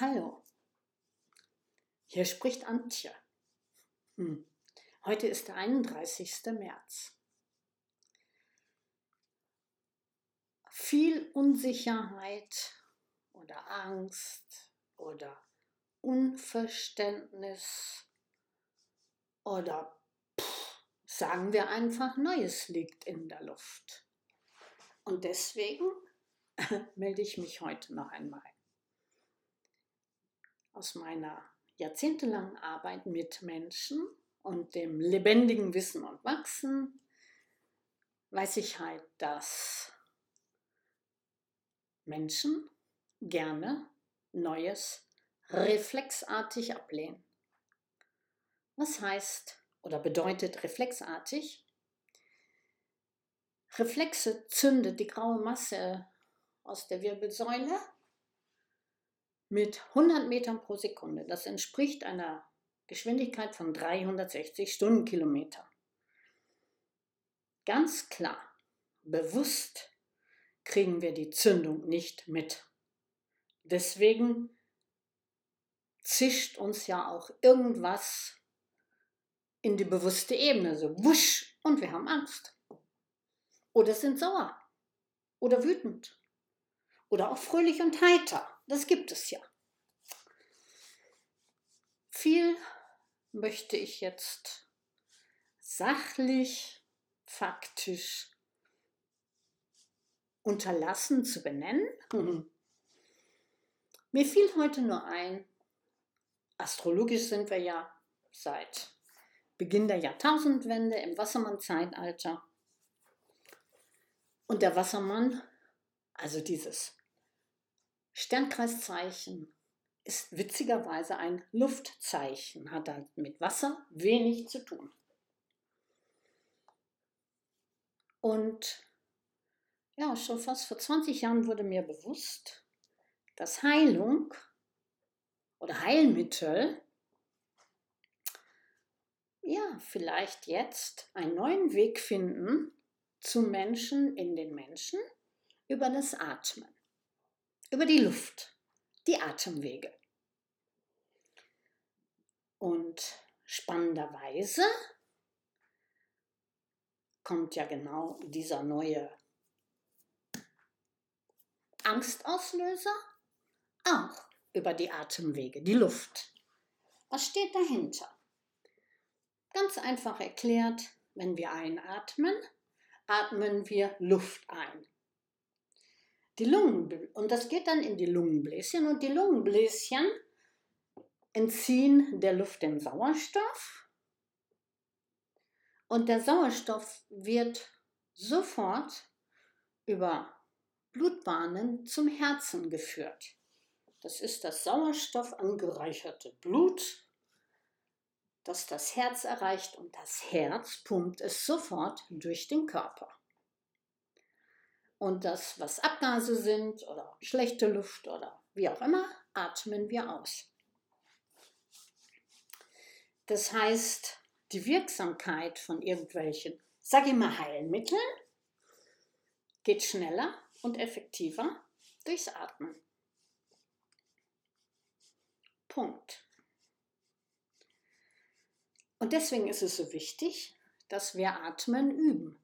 Hallo, hier spricht Antje. Hm. Heute ist der 31. März. Viel Unsicherheit oder Angst oder Unverständnis oder pff, sagen wir einfach Neues liegt in der Luft. Und deswegen melde ich mich heute noch einmal aus meiner jahrzehntelangen Arbeit mit Menschen und dem lebendigen Wissen und Wachsen weiß ich halt, dass Menschen gerne Neues reflexartig ablehnen. Was heißt oder bedeutet reflexartig? Reflexe zündet die graue Masse aus der Wirbelsäule mit 100 Metern pro Sekunde. Das entspricht einer Geschwindigkeit von 360 Stundenkilometer. Ganz klar, bewusst kriegen wir die Zündung nicht mit. Deswegen zischt uns ja auch irgendwas in die bewusste Ebene, so wusch, und wir haben Angst. Oder sind sauer. Oder wütend. Oder auch fröhlich und heiter. Das gibt es ja. Viel möchte ich jetzt sachlich, faktisch unterlassen zu benennen. Mhm. Mir fiel heute nur ein, astrologisch sind wir ja seit Beginn der Jahrtausendwende im Wassermann-Zeitalter. Und der Wassermann, also dieses Sternkreiszeichen ist witzigerweise ein Luftzeichen, hat halt mit Wasser wenig zu tun. Und ja, schon fast vor 20 Jahren wurde mir bewusst, dass Heilung oder Heilmittel ja vielleicht jetzt einen neuen Weg finden zu Menschen in den Menschen über das Atmen über die Luft, die Atemwege. Und spannenderweise kommt ja genau dieser neue Angstauslöser auch über die Atemwege, die Luft. Was steht dahinter? Ganz einfach erklärt, wenn wir einatmen, atmen wir Luft ein die Lungen, und das geht dann in die Lungenbläschen und die Lungenbläschen entziehen der Luft den Sauerstoff und der Sauerstoff wird sofort über Blutbahnen zum Herzen geführt. Das ist das Sauerstoff angereicherte Blut, das das Herz erreicht und das Herz pumpt es sofort durch den Körper. Und das, was Abgase sind oder schlechte Luft oder wie auch immer, atmen wir aus. Das heißt, die Wirksamkeit von irgendwelchen, sag ich mal, Heilmitteln geht schneller und effektiver durchs Atmen. Punkt. Und deswegen ist es so wichtig, dass wir Atmen üben,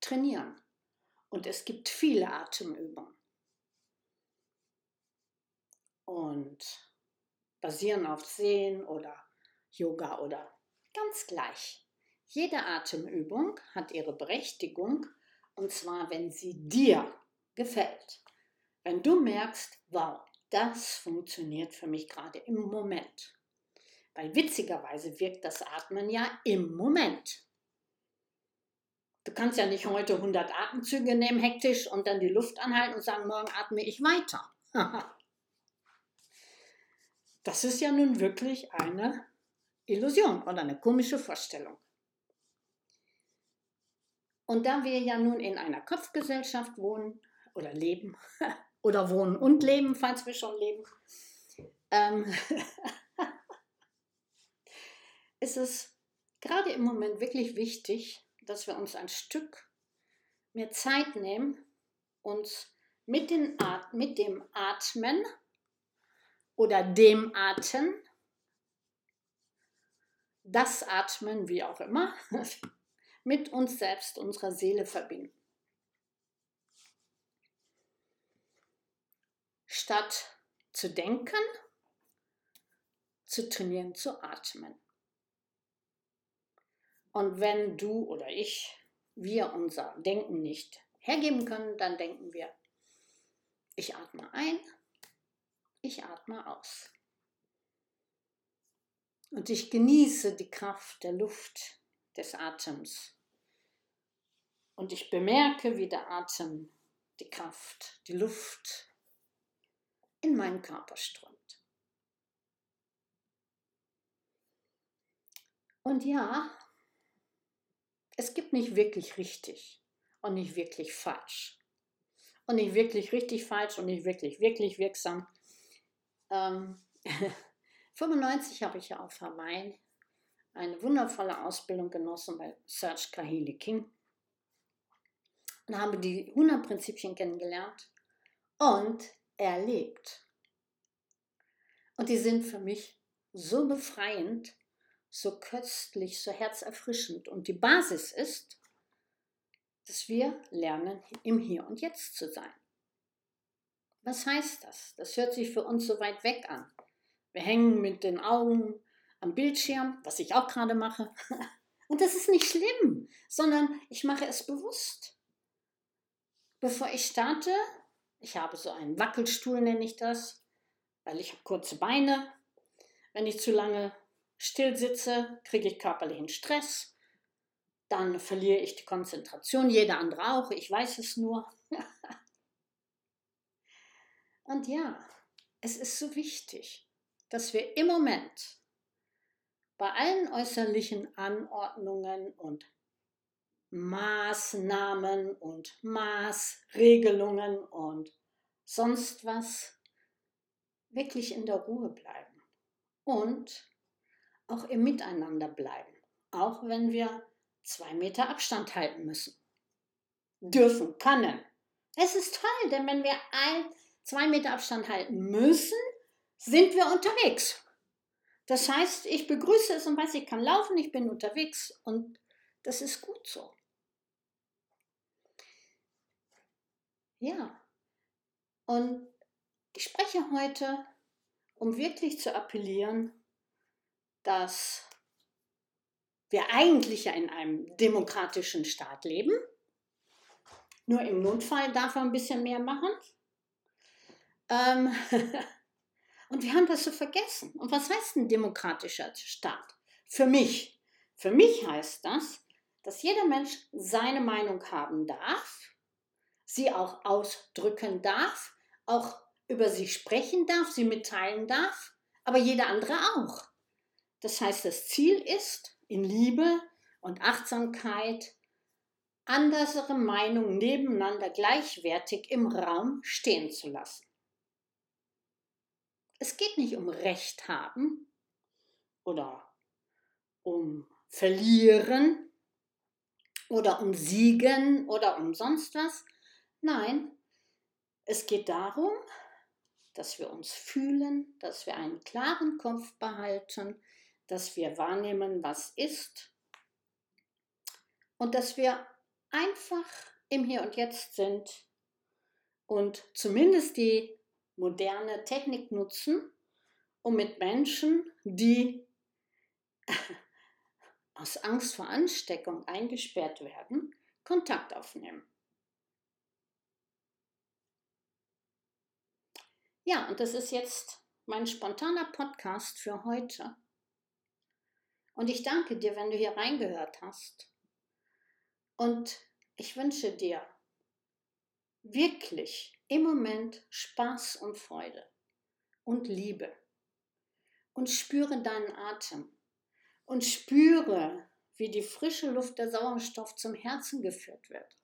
trainieren. Und es gibt viele Atemübungen. Und basieren auf Sehen oder Yoga oder ganz gleich. Jede Atemübung hat ihre Berechtigung und zwar, wenn sie dir gefällt. Wenn du merkst, wow, das funktioniert für mich gerade im Moment. Weil witzigerweise wirkt das Atmen ja im Moment. Du kannst ja nicht heute 100 Atemzüge nehmen, hektisch, und dann die Luft anhalten und sagen, morgen atme ich weiter. das ist ja nun wirklich eine Illusion oder eine komische Vorstellung. Und da wir ja nun in einer Kopfgesellschaft wohnen oder leben, oder wohnen und leben, falls wir schon leben, ähm, ist es gerade im Moment wirklich wichtig, dass wir uns ein Stück mehr Zeit nehmen, uns mit, den At mit dem Atmen oder dem Atem, das Atmen, wie auch immer, mit uns selbst, unserer Seele verbinden. Statt zu denken, zu trainieren, zu atmen. Und wenn du oder ich, wir unser Denken nicht hergeben können, dann denken wir, ich atme ein, ich atme aus. Und ich genieße die Kraft der Luft, des Atems. Und ich bemerke, wie der Atem, die Kraft, die Luft in meinen Körper strömt. Und ja, gibt nicht wirklich richtig und nicht wirklich falsch. Und nicht wirklich richtig falsch und nicht wirklich wirklich wirksam. Ähm, 95 habe ich ja auf Hawaii eine wundervolle Ausbildung genossen bei Serge Kahili King und habe die 100 Prinzipien kennengelernt und erlebt. Und die sind für mich so befreiend, so köstlich, so herzerfrischend. Und die Basis ist, dass wir lernen, im Hier und Jetzt zu sein. Was heißt das? Das hört sich für uns so weit weg an. Wir hängen mit den Augen am Bildschirm, was ich auch gerade mache. Und das ist nicht schlimm, sondern ich mache es bewusst. Bevor ich starte, ich habe so einen Wackelstuhl, nenne ich das, weil ich habe kurze Beine. Wenn ich zu lange still sitze, kriege ich körperlichen Stress. Dann verliere ich die Konzentration, jeder andere auch, ich weiß es nur. Und ja, es ist so wichtig, dass wir im Moment bei allen äußerlichen Anordnungen und Maßnahmen und Maßregelungen und sonst was wirklich in der Ruhe bleiben und auch im Miteinander bleiben, auch wenn wir zwei Meter Abstand halten müssen. Dürfen, können. Es ist toll, denn wenn wir ein, zwei Meter Abstand halten müssen, sind wir unterwegs. Das heißt, ich begrüße es und weiß, ich kann laufen, ich bin unterwegs und das ist gut so. Ja, und ich spreche heute, um wirklich zu appellieren, dass wir eigentlich ja in einem demokratischen Staat leben. Nur im Notfall darf man ein bisschen mehr machen. Ähm und wir haben das so vergessen. Und was heißt ein demokratischer Staat? Für mich. Für mich heißt das, dass jeder Mensch seine Meinung haben darf, sie auch ausdrücken darf, auch über sie sprechen darf, sie mitteilen darf, aber jeder andere auch. Das heißt, das Ziel ist, in Liebe und Achtsamkeit andere Meinungen nebeneinander gleichwertig im Raum stehen zu lassen. Es geht nicht um Recht haben oder um Verlieren oder um Siegen oder um sonst was. Nein, es geht darum, dass wir uns fühlen, dass wir einen klaren Kopf behalten, dass wir wahrnehmen, was ist und dass wir einfach im Hier und Jetzt sind und zumindest die moderne Technik nutzen, um mit Menschen, die aus Angst vor Ansteckung eingesperrt werden, Kontakt aufnehmen. Ja, und das ist jetzt mein spontaner Podcast für heute. Und ich danke dir, wenn du hier reingehört hast. Und ich wünsche dir wirklich im Moment Spaß und Freude und Liebe. Und spüre deinen Atem. Und spüre, wie die frische Luft der Sauerstoff zum Herzen geführt wird.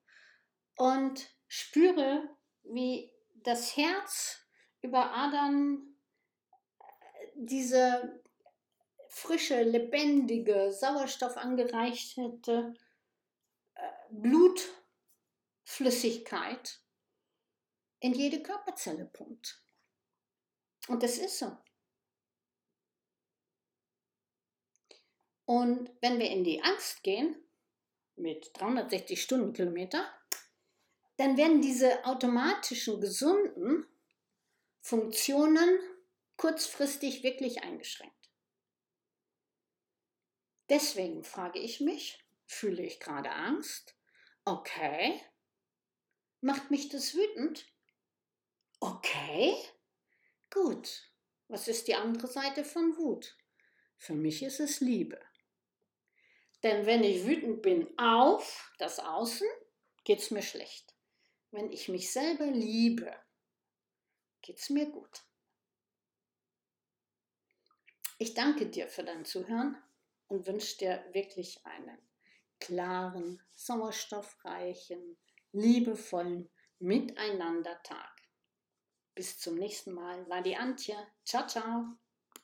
Und spüre, wie das Herz über Adern diese frische, lebendige, sauerstoffangereicherte äh, Blutflüssigkeit in jede Körperzelle pumpt. Und das ist so. Und wenn wir in die Angst gehen, mit 360 Stundenkilometer, dann werden diese automatischen, gesunden Funktionen kurzfristig wirklich eingeschränkt. Deswegen frage ich mich, fühle ich gerade Angst? Okay. Macht mich das wütend? Okay. Gut. Was ist die andere Seite von Wut? Für mich ist es Liebe. Denn wenn ich wütend bin auf das Außen, geht es mir schlecht. Wenn ich mich selber liebe, geht es mir gut. Ich danke dir für dein Zuhören und wünsche dir wirklich einen klaren, sauerstoffreichen, liebevollen Miteinander-Tag. Bis zum nächsten Mal. War die Antje. Ciao, ciao.